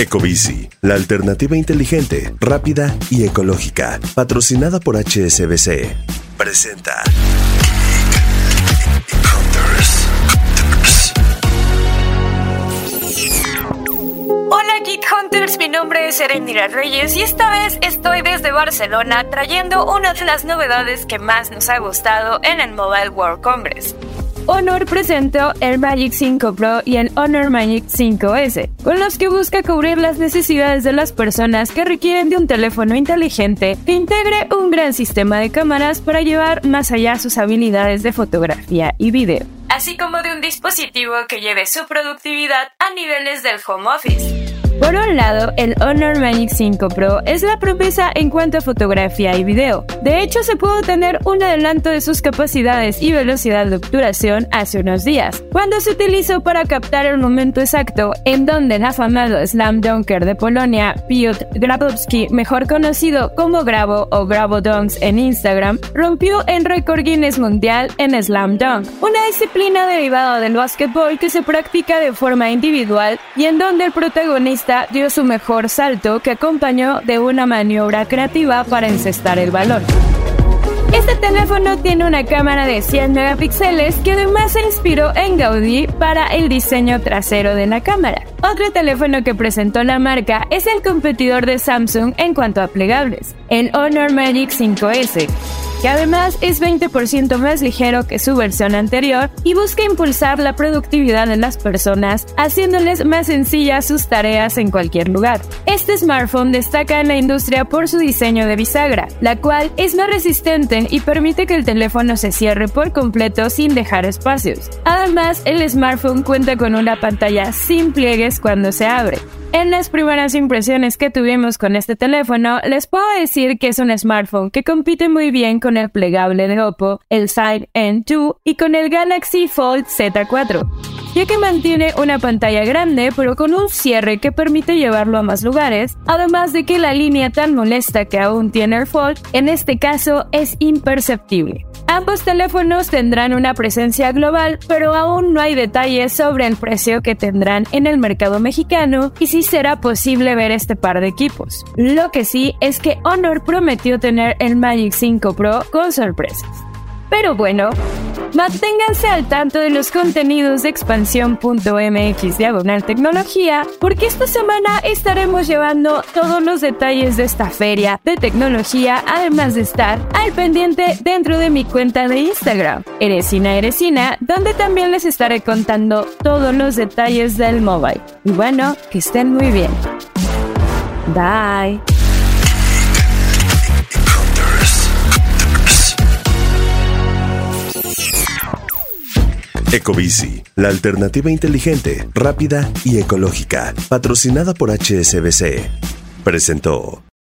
Ecobici, la alternativa inteligente, rápida y ecológica, patrocinada por HSBC. Presenta. Hola Geek Hunters, mi nombre es Erendira Reyes y esta vez estoy desde Barcelona trayendo una de las novedades que más nos ha gustado en el Mobile World Congress. Honor presentó el Magic 5 Pro y el Honor Magic 5S, con los que busca cubrir las necesidades de las personas que requieren de un teléfono inteligente que integre un gran sistema de cámaras para llevar más allá sus habilidades de fotografía y video, así como de un dispositivo que lleve su productividad a niveles del home office. Por un lado, el Honor Magic 5 Pro es la promesa en cuanto a fotografía y video. De hecho, se pudo tener un adelanto de sus capacidades y velocidad de obturación hace unos días, cuando se utilizó para captar el momento exacto en donde el afamado slam dunker de Polonia, Piotr Grabowski, mejor conocido como Grabo o Grabo Dunks en Instagram, rompió el récord Guinness mundial en slam dunk, una disciplina derivada del básquetbol que se practica de forma individual y en donde el protagonista dio su mejor salto que acompañó de una maniobra creativa para encestar el balón. Este teléfono tiene una cámara de 100 megapíxeles que además se inspiró en Gaudí para el diseño trasero de la cámara. Otro teléfono que presentó la marca es el competidor de Samsung en cuanto a plegables, el Honor Magic 5S que además es 20% más ligero que su versión anterior y busca impulsar la productividad de las personas, haciéndoles más sencillas sus tareas en cualquier lugar. Este smartphone destaca en la industria por su diseño de bisagra, la cual es más resistente y permite que el teléfono se cierre por completo sin dejar espacios. Además, el smartphone cuenta con una pantalla sin pliegues cuando se abre, en las primeras impresiones que tuvimos con este teléfono, les puedo decir que es un smartphone que compite muy bien con el plegable de Oppo, el Side N2 y con el Galaxy Fold Z4, ya que mantiene una pantalla grande pero con un cierre que permite llevarlo a más lugares, además de que la línea tan molesta que aún tiene el Fold en este caso es imperceptible. Ambos teléfonos tendrán una presencia global, pero aún no hay detalles sobre el precio que tendrán en el mercado mexicano y si será posible ver este par de equipos. Lo que sí es que Honor prometió tener el Magic 5 Pro con sorpresas. Pero bueno, manténganse al tanto de los contenidos de expansión.mx diagonal tecnología, porque esta semana estaremos llevando todos los detalles de esta feria de tecnología, además de estar al pendiente dentro de mi cuenta de Instagram, Eresina Eresina, donde también les estaré contando todos los detalles del mobile. Y bueno, que estén muy bien. Bye. Ecobici, la alternativa inteligente, rápida y ecológica, patrocinada por HSBC. Presentó.